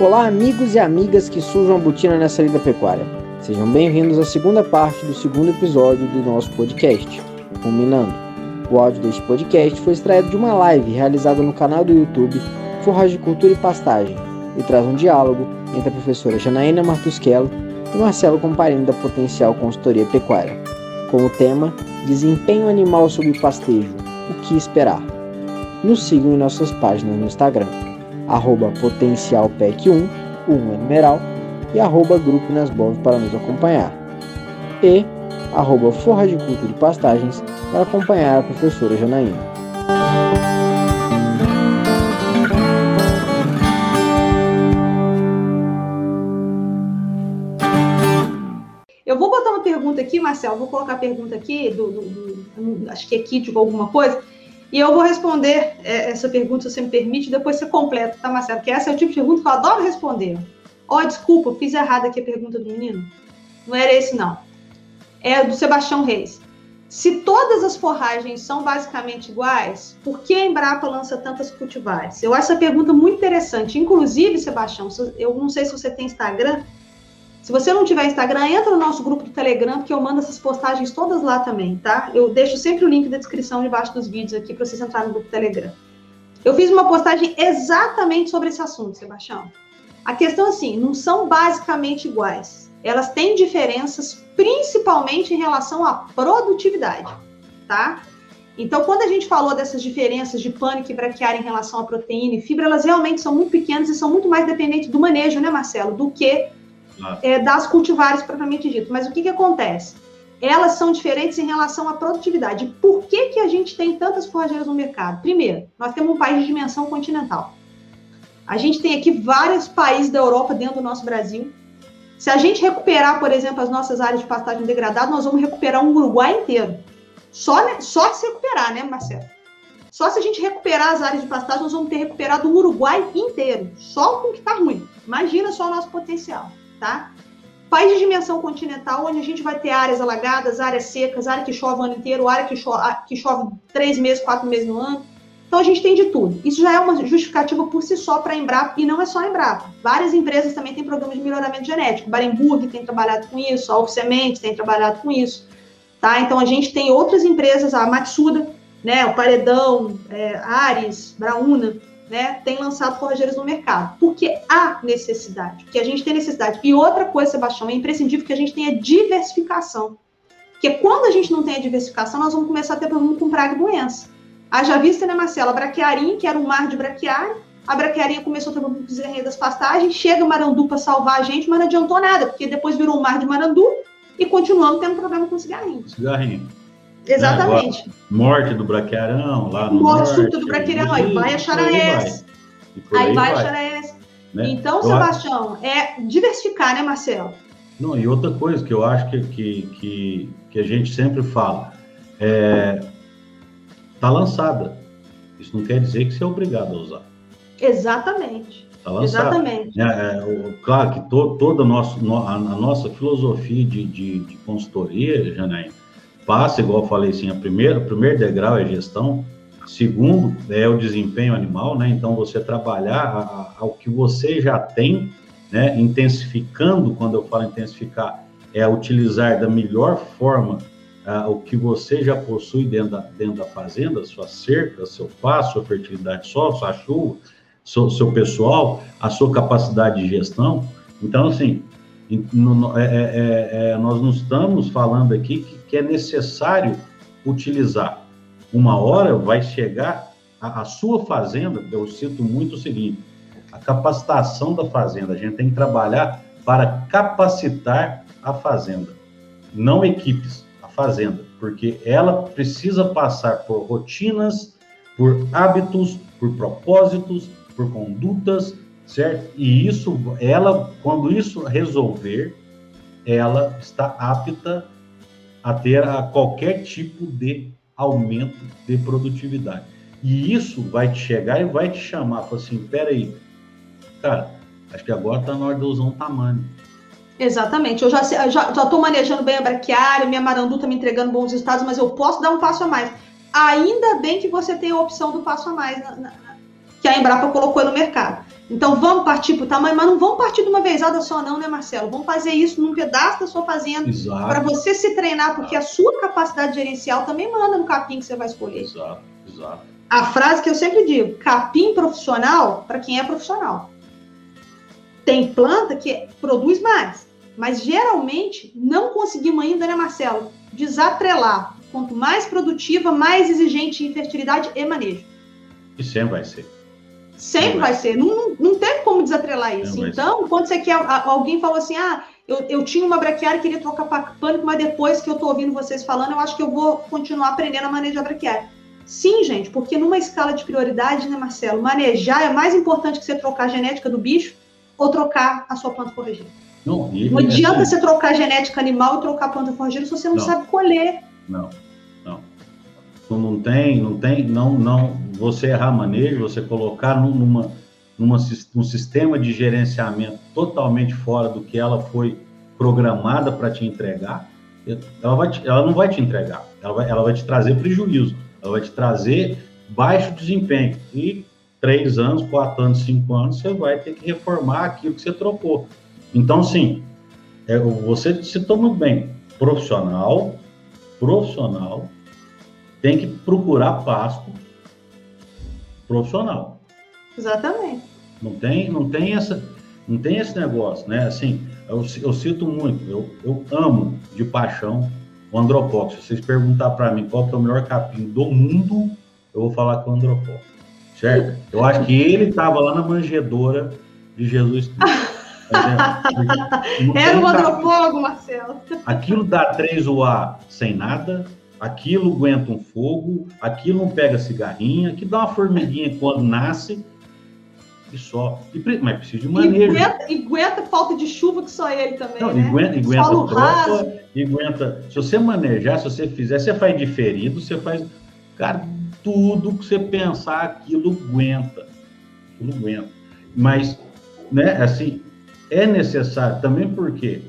Olá, amigos e amigas que sujam a botina nessa lida pecuária. Sejam bem-vindos à segunda parte do segundo episódio do nosso podcast, Ruminando. O áudio deste podcast foi extraído de uma live realizada no canal do YouTube Forragem Cultura e Pastagem e traz um diálogo entre a professora Janaína Martusquello e Marcelo Comparini da Potencial Consultoria Pecuária, com o tema Desempenho Animal sob Pastejo, o que esperar? Nos sigam em nossas páginas no Instagram arroba potencialpec1, 1 é numeral, e arroba grupo Nasbov para nos acompanhar. E arroba Forra de Cultura e Pastagens para acompanhar a professora Janaína. Eu vou botar uma pergunta aqui, Marcelo, vou colocar a pergunta aqui, do, do, do acho que é kit ou alguma coisa, e eu vou responder é, essa pergunta, se você me permite, depois você completa, tá, Marcelo? Que essa é o tipo de pergunta que eu adoro responder. Ó, oh, desculpa, fiz errado aqui a pergunta do menino. Não era esse, não. É do Sebastião Reis. Se todas as forragens são basicamente iguais, por que a Embrapa lança tantas cultivares? Eu acho essa pergunta muito interessante. Inclusive, Sebastião, eu não sei se você tem Instagram, se você não tiver Instagram, entra no nosso grupo do Telegram, porque eu mando essas postagens todas lá também, tá? Eu deixo sempre o link da descrição debaixo dos vídeos aqui para vocês entrarem no grupo do Telegram. Eu fiz uma postagem exatamente sobre esse assunto, Sebastião. A questão é assim, não são basicamente iguais. Elas têm diferenças, principalmente em relação à produtividade, tá? Então, quando a gente falou dessas diferenças de pânico e braquiária em relação à proteína e fibra, elas realmente são muito pequenas e são muito mais dependentes do manejo, né, Marcelo, do que é, das cultivares propriamente dito. Mas o que, que acontece? Elas são diferentes em relação à produtividade. Por que, que a gente tem tantas forrageiras no mercado? Primeiro, nós temos um país de dimensão continental. A gente tem aqui vários países da Europa dentro do nosso Brasil. Se a gente recuperar, por exemplo, as nossas áreas de pastagem degradada, nós vamos recuperar um Uruguai inteiro. Só, só se recuperar, né, Marcelo? Só se a gente recuperar as áreas de pastagem, nós vamos ter recuperado o Uruguai inteiro. Só com o que está ruim. Imagina só o nosso potencial tá? País de dimensão continental, onde a gente vai ter áreas alagadas, áreas secas, área que chove o ano inteiro, área que chove, que chove três meses, quatro meses no ano. Então a gente tem de tudo. Isso já é uma justificativa por si só para a Embrapa, e não é só a Embrapa. Várias empresas também têm programas de melhoramento genético. Barenburg tem trabalhado com isso, a Alf Sementes tem trabalhado com isso. Tá? Então a gente tem outras empresas, a Matsuda, né, o Paredão, é, Ares, Brauna, né, tem lançado forrageiras no mercado, porque há necessidade, porque a gente tem necessidade. E outra coisa, Sebastião, é imprescindível que a gente tenha diversificação. Porque quando a gente não tem a diversificação, nós vamos começar a ter problema com praga e doença. Haja vista, né, Marcela? A que era um mar de braquiária, a braquiarinha começou a ter problema com desgarrinho das pastagens, chega o marandu para salvar a gente, mas não adiantou nada, porque depois virou um mar de marandu e continuamos tendo problema com cigarrinho. Cigarrinho. Exatamente. Né? morte do braquiarão, lá no Morte súbita do braquiarão, aí vai a charaés. Aí, vai, a charaés. Né? Então, Sebastião, é diversificar, né, Marcelo? Não, e outra coisa que eu acho que, que, que, que a gente sempre fala, é, tá lançada. Isso não quer dizer que você é obrigado a usar. Exatamente. Tá lançado. Exatamente. É, é, claro que to, toda a nossa, a, a nossa filosofia de, de, de consultoria, Janaína, passa, igual eu falei assim, a primeira, o primeiro degrau é gestão, segundo é o desempenho animal, né? Então você trabalhar ao que você já tem, né? Intensificando, quando eu falo intensificar, é utilizar da melhor forma uh, o que você já possui dentro da, dentro da fazenda, sua cerca, seu pasto, sua fertilidade só, sua chuva, seu, seu pessoal, a sua capacidade de gestão. Então, assim, é, é, é, nós não estamos falando aqui que, que, é necessário utilizar. Uma hora vai chegar a, a, sua fazenda, eu cito muito o seguinte, a capacitação da fazenda, a gente tem que trabalhar para capacitar a fazenda, não equipes, a fazenda, porque ela precisa passar por rotinas, por hábitos, por propósitos, por condutas, certo? E isso, ela, quando isso resolver, ela está apta a ter a qualquer tipo de aumento de produtividade. E isso vai te chegar e vai te chamar, falar assim, peraí, cara, acho que agora está na hora de usar um tamanho. Exatamente, eu já estou já, já manejando bem a braquiária, minha marandu está me entregando bons resultados, mas eu posso dar um passo a mais. Ainda bem que você tem a opção do passo a mais na, que a Embrapa colocou no mercado. Então vamos partir para o tamanho, mas não vamos partir de uma vezada só, não, né, Marcelo? Vamos fazer isso num pedaço da sua fazenda para você se treinar, porque a sua capacidade gerencial também manda no capim que você vai escolher. Exato, exato. A frase que eu sempre digo: capim profissional para quem é profissional. Tem planta que produz mais, mas geralmente não conseguimos ainda, né, Marcelo? Desatrelar. Quanto mais produtiva, mais exigente em fertilidade e manejo. E sempre vai ser. Sempre vai ser. Não, não tem como desatrelar isso. Então, quando você quer. Alguém falou assim: ah, eu, eu tinha uma braquiária e queria trocar para pânico, mas depois que eu estou ouvindo vocês falando, eu acho que eu vou continuar aprendendo a manejar braquiária. Sim, gente, porque numa escala de prioridade, né, Marcelo? Manejar é mais importante que você trocar a genética do bicho ou trocar a sua planta forrageira. Não, não adianta assim, você trocar a genética animal e trocar a planta forrageira se você não, não sabe colher. Não, não. Não tem, não tem, não, não você errar manejo, você colocar numa, numa, num sistema de gerenciamento totalmente fora do que ela foi programada para te entregar, ela, vai te, ela não vai te entregar, ela vai, ela vai te trazer prejuízo, ela vai te trazer baixo desempenho. E três anos, quatro anos, cinco anos, você vai ter que reformar aquilo que você trocou. Então, sim, é, você citou muito bem, profissional, profissional, tem que procurar pasto profissional. Exatamente. Não tem, não tem essa, não tem esse negócio, né? Assim, eu, eu cito muito, eu, eu amo de paixão o andropóx. Se vocês perguntar para mim qual que é o melhor capim do mundo, eu vou falar com o andropóx. Certo? Eu acho que ele estava lá na manjedoura de Jesus Cristo. Era um andropólogo, Marcelo. Aquilo dá 3 UA sem nada, aquilo aguenta um fogo, aquilo não pega cigarrinha, que dá uma formiguinha quando nasce e só. E, mas precisa de manejo. E aguenta, e aguenta falta de chuva que só ele também. Não, né? aguenta, aguenta tropa, aguenta. Se você manejar, se você fizer, você faz diferido, você faz. Cara, tudo que você pensar, aquilo aguenta. Aquilo aguenta. Mas, né, assim, é necessário também porque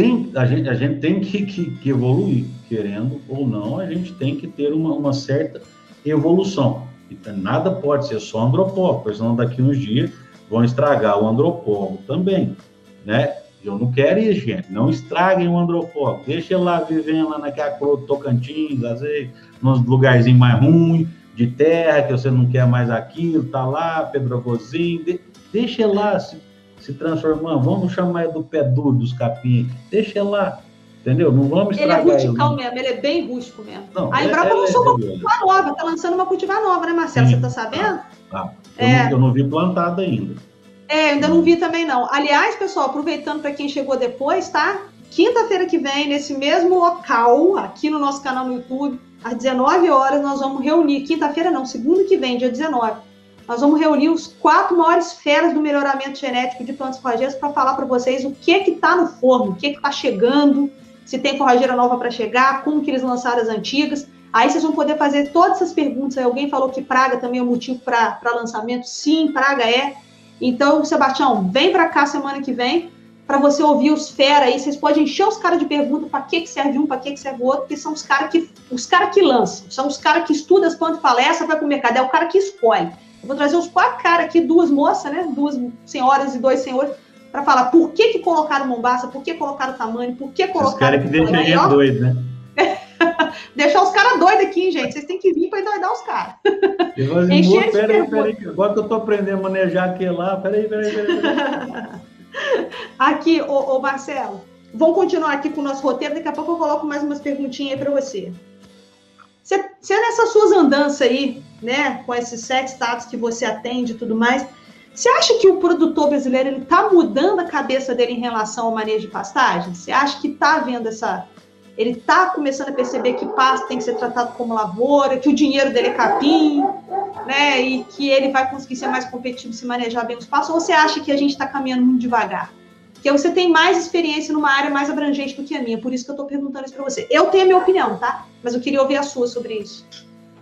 tem, a, gente, a gente tem que, que, que, evoluir, querendo ou não, a gente tem que ter uma, uma certa evolução. Então, nada pode ser só andropólogo, porque senão daqui uns dias vão estragar o andropólogo também, né? Eu não quero isso, gente. Não estraguem o andropólogo. Deixa ele lá vivendo lá naquela coroa Tocantins, às vezes, nos lugarzinhos mais ruins, de terra, que você não quer mais aquilo, tá lá, pedrogozinho. De, deixa ele lá se transformando, vamos chamar do pé duro dos capim, deixa lá, entendeu? Não vamos estragar ele. é rústico mesmo, ele é bem rústico mesmo. Não, a Embrapa é, lançou uma cultivar nova, tá lançando uma cultivar nova, né, Marcelo? Sim. Você tá sabendo? Ah, eu, é. não, eu não vi plantada ainda. É, ainda não vi também não. Aliás, pessoal, aproveitando para quem chegou depois, tá? Quinta-feira que vem, nesse mesmo local, aqui no nosso canal no YouTube, às 19 horas, nós vamos reunir. Quinta-feira não, segunda que vem, dia 19 nós vamos reunir os quatro maiores feras do melhoramento genético de plantas forrageiras para falar para vocês o que que está no forno, o que que está chegando, se tem forrageira nova para chegar, como que eles lançaram as antigas. Aí vocês vão poder fazer todas essas perguntas. Aí alguém falou que praga também é um motivo para lançamento. Sim, praga é. Então, Sebastião, vem para cá semana que vem para você ouvir os fera aí. Vocês podem encher os caras de pergunta para que, que serve um, para que, que serve o outro, porque são os caras que os cara que lançam, são os caras que estudam as plantas essa vai para o mercado, é o cara que escolhe. Eu vou trazer uns quatro caras aqui, duas moças, né? Duas senhoras e dois senhores, para falar por que, que colocaram Mombasa, por que colocaram tamanho, por que colocaram. Os caras que deixam a gente doido, né? Deixar os caras doidos aqui, gente. Vocês têm que vir para endoidar os caras. Encher peraí, peraí. Agora que eu tô aprendendo a manejar aqui lá, peraí, peraí, peraí. peraí. aqui, ô, ô Marcelo, vamos continuar aqui com o nosso roteiro. Daqui a pouco eu coloco mais umas perguntinhas aí para você. Você, você nessas suas andanças aí, né, com esses sete estados que você atende e tudo mais, você acha que o produtor brasileiro ele está mudando a cabeça dele em relação ao manejo de pastagem? Você acha que está havendo essa. Ele está começando a perceber que pasto tem que ser tratado como lavoura, que o dinheiro dele é capim, né? E que ele vai conseguir ser mais competitivo se manejar bem os pastos? Ou você acha que a gente está caminhando muito devagar? Porque você tem mais experiência numa área mais abrangente do que a minha, por isso que eu estou perguntando isso para você. Eu tenho a minha opinião, tá? Mas eu queria ouvir a sua sobre isso.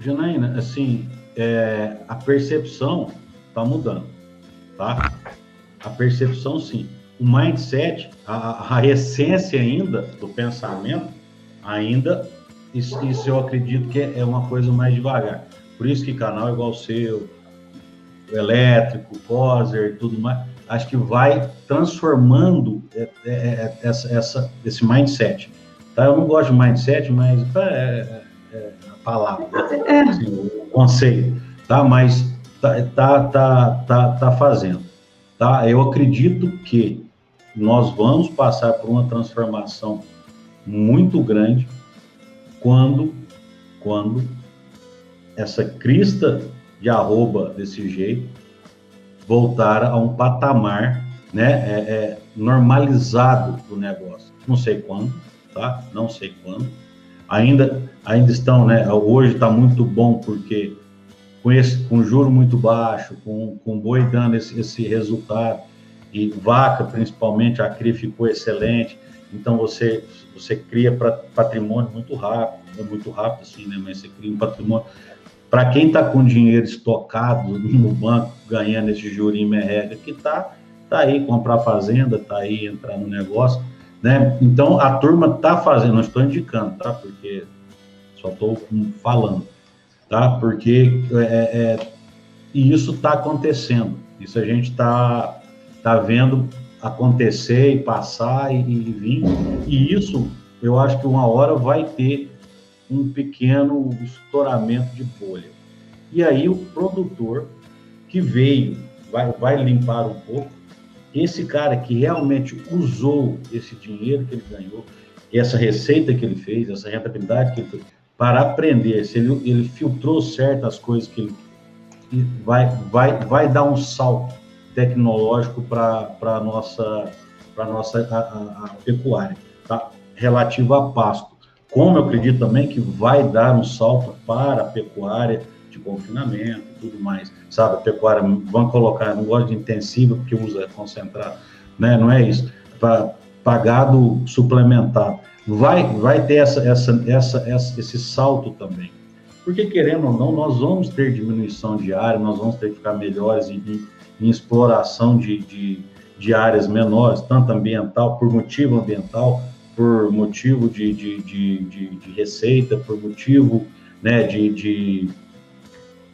Janaína, assim, é, a percepção está mudando, tá? A percepção, sim. O mindset, a, a essência ainda do pensamento, ainda, isso, isso, eu acredito que é uma coisa mais devagar. Por isso que canal igual o seu, elétrico, COSER, tudo mais, acho que vai transformando é, é, é, essa, essa, esse mindset. Tá? Eu não gosto de mindset, mas é, é a palavra, assim, o conceito, tá? Mas tá, tá, tá, tá, tá fazendo. Tá? Eu acredito que nós vamos passar por uma transformação muito grande quando, quando essa crista de arroba desse jeito voltar a um patamar né, é, é, normalizado do negócio. Não sei quando, tá? Não sei quando. Ainda, ainda estão, né? Hoje está muito bom porque com esse com juro muito baixo, com, com boi dando esse, esse resultado e vaca principalmente a cria ficou excelente. Então você você cria para patrimônio muito rápido, não é muito rápido assim, né? Mas você cria um patrimônio para quem está com dinheiro estocado no banco, ganhando esse jurinho merrega, que está tá aí comprar fazenda, está aí entrar no negócio, né? Então a turma está fazendo, não estou indicando, tá? Porque só estou falando, tá? Porque é, é, e isso está acontecendo, isso a gente está tá vendo acontecer e passar e, e vir, e isso eu acho que uma hora vai ter um pequeno estouramento de bolha. E aí o produtor que veio, vai, vai limpar um pouco, esse cara que realmente usou esse dinheiro que ele ganhou, essa receita que ele fez, essa rentabilidade que ele fez, para aprender, se ele, ele filtrou certas coisas que ele vai, vai, vai dar um salto tecnológico para a nossa, nossa a, a, a pecuária, tá? relativo a pasto como eu acredito também que vai dar um salto para a pecuária de confinamento e tudo mais, sabe? A pecuária, vão colocar, não gosto de intensiva porque usa concentrado, né? Não é isso. Para pagado suplementado. Vai, vai ter essa, essa, essa, essa, esse salto também. Porque, querendo ou não, nós vamos ter diminuição de área, nós vamos ter que ficar melhores em, em, em exploração de, de, de áreas menores, tanto ambiental, por motivo ambiental, por motivo de, de, de, de, de receita, por motivo né, de, de,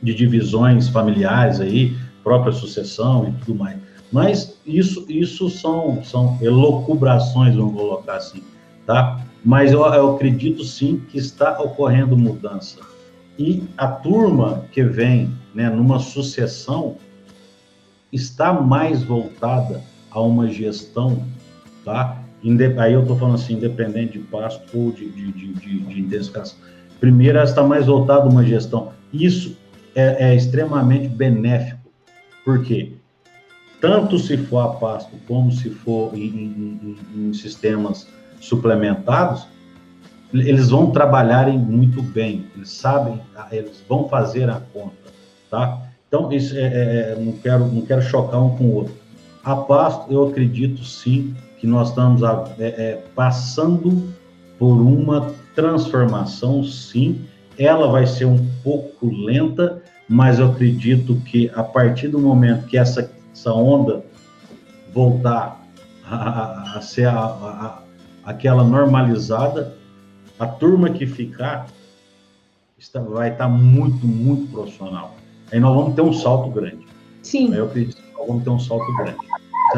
de divisões familiares aí, própria sucessão e tudo mais. Mas isso, isso são, são elocubrações, vamos colocar assim, tá? Mas eu, eu acredito sim que está ocorrendo mudança. E a turma que vem né, numa sucessão está mais voltada a uma gestão, tá? Aí eu estou falando assim, independente de pasto ou de, de, de, de, intensificação. Primeiro, ela está mais voltada a uma gestão. Isso é, é, extremamente benéfico. Por quê? Tanto se for a pasto como se for em, em, em sistemas suplementados, eles vão trabalharem muito bem, eles sabem, eles vão fazer a conta, tá? Então, isso é, é, é não, quero, não quero chocar um com o outro. A pasto, eu acredito sim que nós estamos é, é, passando por uma transformação, sim. Ela vai ser um pouco lenta, mas eu acredito que a partir do momento que essa, essa onda voltar a, a, ser a, a, aquela normalizada, a turma que ficar está, vai estar muito, muito profissional. Aí nós vamos ter um salto grande. Sim. Aí eu acredito que nós vamos ter um salto grande.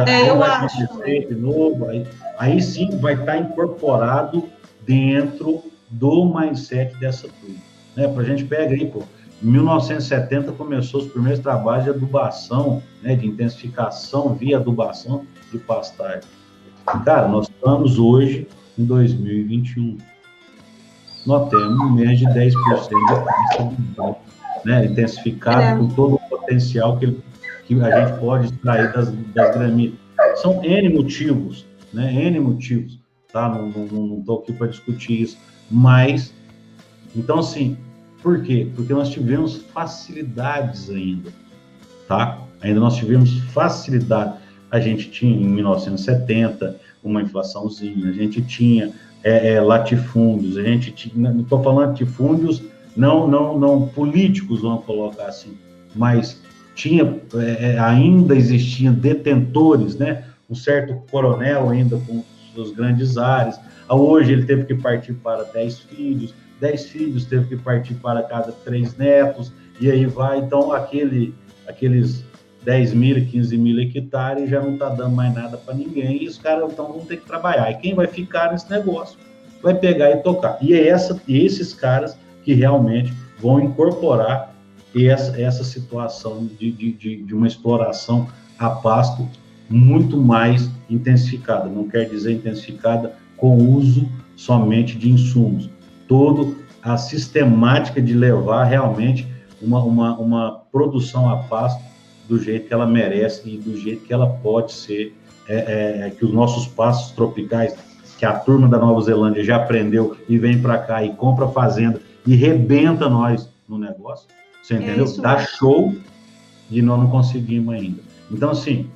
É, eu acho. De novo, aí, aí sim vai estar incorporado dentro do mindset dessa turma. Né? Para a gente pega aí, pô, em 1970 começou os primeiros trabalhos de adubação, né, de intensificação via adubação de pastagem. Cara, nós estamos hoje em 2021. Nós temos menos de 10% de né, intensificado é. com todo o potencial que ele que a gente pode extrair das, das gramitas. São N motivos, né? N motivos, tá? Não estou aqui para discutir isso, mas, então, assim, por quê? Porque nós tivemos facilidades ainda, tá? Ainda nós tivemos facilidade. A gente tinha, em 1970, uma inflaçãozinha, a gente tinha é, é, latifúndios, a gente tinha, não estou falando latifúndios não, não, não políticos, vamos colocar assim, mas tinha é, é, ainda existiam detentores, né? Um certo coronel ainda com suas grandes áreas. Hoje ele teve que partir para dez filhos, dez filhos teve que partir para cada três netos, e aí vai. Então, aquele aqueles 10 mil, 15 mil hectares já não está dando mais nada para ninguém e os caras então vão ter que trabalhar. E quem vai ficar nesse negócio vai pegar e tocar. E é essa, esses caras que realmente vão incorporar essa, essa situação de, de, de, uma exploração a pasto muito mais intensificada. Não quer dizer intensificada com uso somente de insumos. Todo a sistemática de levar realmente uma, uma, uma produção a pasto do jeito que ela merece e do jeito que ela pode ser, é, é, é que os nossos pastos tropicais, que a turma da Nova Zelândia já aprendeu e vem para cá e compra fazenda e rebenta nós no negócio, você é entendeu? É Dá show e nós não conseguimos ainda. Então, assim,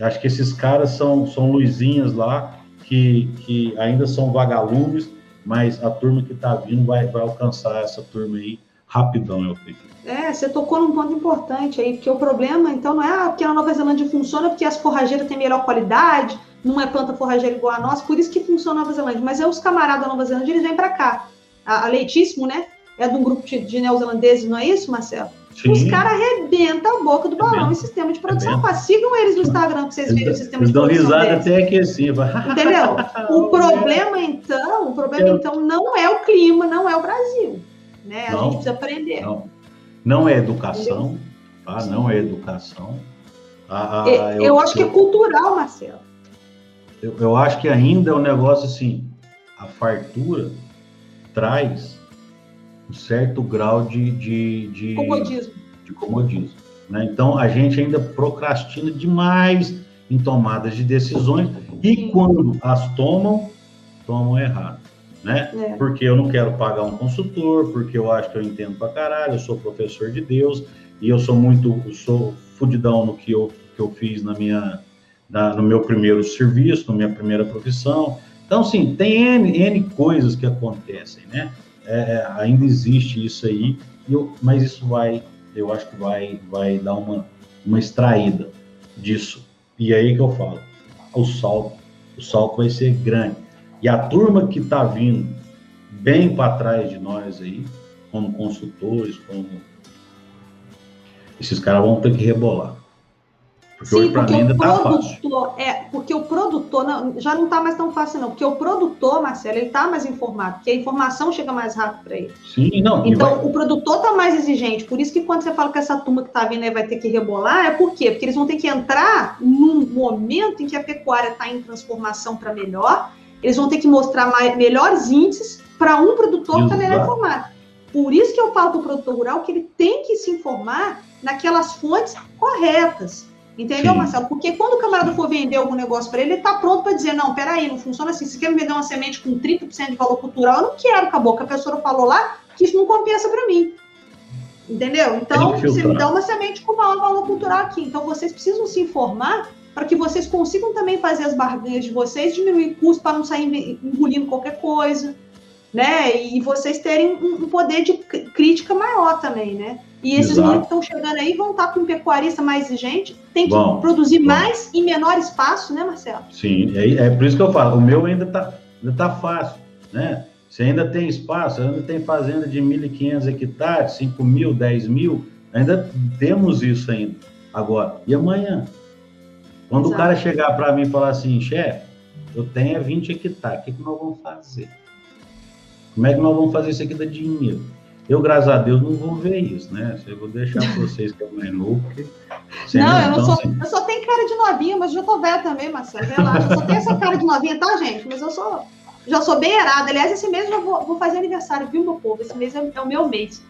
acho que esses caras são, são luzinhas lá que, que ainda são vagalumes, mas a turma que está vindo vai, vai alcançar essa turma aí rapidão, eu acredito. É, você tocou num ponto importante aí, porque o problema, então, não é ah, porque a Nova Zelândia funciona porque as forrageiras têm melhor qualidade, não é planta forrageira igual a nós, por isso que funciona a Nova Zelândia. Mas é os camaradas da Nova Zelândia, eles vêm para cá. A, a Leitíssimo, né? É de um grupo de, de neozelandeses, não é isso, Marcelo? Sim. Os caras arrebentam a boca do balão em sistema de produção. Sigam eles no Instagram para vocês verem o sistema de produção. Eles dão risada até aqui assim. Entendeu? O problema, então, o problema, então, não é o clima, não é o Brasil. Né? A não, gente precisa aprender. Não, não é educação, tá? Não é educação. Ah, eu, eu, acho que é cultural, Marcelo. Eu, eu acho que ainda é um negócio assim, a fartura traz certo grau de, de, de comodismo. De comodismo né? Então, a gente ainda procrastina demais em tomadas de decisões e quando as tomam, tomam errado. Né? É. Porque eu não quero pagar um consultor, porque eu acho que eu entendo pra caralho, eu sou professor de Deus e eu sou muito, eu sou fudidão no que eu, que eu fiz na minha, na, no meu primeiro serviço, na minha primeira profissão. Então, sim, tem N, N coisas que acontecem, né? É, é, ainda existe isso aí, eu, mas isso vai, eu acho que vai, vai dar uma, uma extraída disso. E aí que eu falo, o salto, o salto vai ser grande. E a turma que está vindo bem para trás de nós aí, como consultores, como esses caras vão ter que rebolar. Porque Sim, porque o tá produtor, tá é, porque o produtor não, já não está mais tão fácil, não. Porque o produtor, Marcelo, ele está mais informado, porque a informação chega mais rápido para ele. Sim, não. Então, vai... o produtor está mais exigente. Por isso que quando você fala que essa turma que está vindo aí vai ter que rebolar, é por quê? Porque eles vão ter que entrar num momento em que a pecuária está em transformação para melhor, eles vão ter que mostrar mais, melhores índices para um produtor que está melhor informado. Por isso que eu falo para o produtor rural que ele tem que se informar naquelas fontes corretas. Entendeu, Sim. Marcelo? Porque quando o camarada for vender algum negócio para ele, ele está pronto para dizer: não, peraí, não funciona assim. Se quer me vender uma semente com 30% de valor cultural, eu não quero, acabou. Que a pessoa falou lá que isso não compensa para mim. Entendeu? Então, você me dá uma semente com maior valor cultural aqui. Então, vocês precisam se informar para que vocês consigam também fazer as barganhas de vocês, diminuir custo para não sair engolindo qualquer coisa, né? E vocês terem um, poder de crítica maior também, né? E esses Exato. meninos que estão chegando aí vão estar com um pecuarista mais exigente, tem que bom, produzir bom. mais em menor espaço, né, Marcelo? Sim, é, é por isso que eu falo, o meu ainda está ainda tá fácil, né? Você ainda tem espaço, ainda tem fazenda de 1.500 hectares, 5 mil, 10 mil, ainda temos isso ainda. Agora, e amanhã? Quando Exato. o cara chegar para mim e falar assim, chefe, eu tenho 20 hectares, o que, que nós vamos fazer? Como é que nós vamos fazer isso aqui da dinheiro? Eu, graças a Deus, não vou ver isso, né? Eu vou deixar para vocês que é mais novo. Porque... Não, eu, não sou, assim... eu só tenho cara de novinha, mas já tô velha também, Marcelo. Relaxa. Eu só tenho essa cara de novinha, tá, gente? Mas eu sou, já sou bem errada. Aliás, esse mês eu vou, vou fazer aniversário, viu, meu povo? Esse mês é, é o meu mês.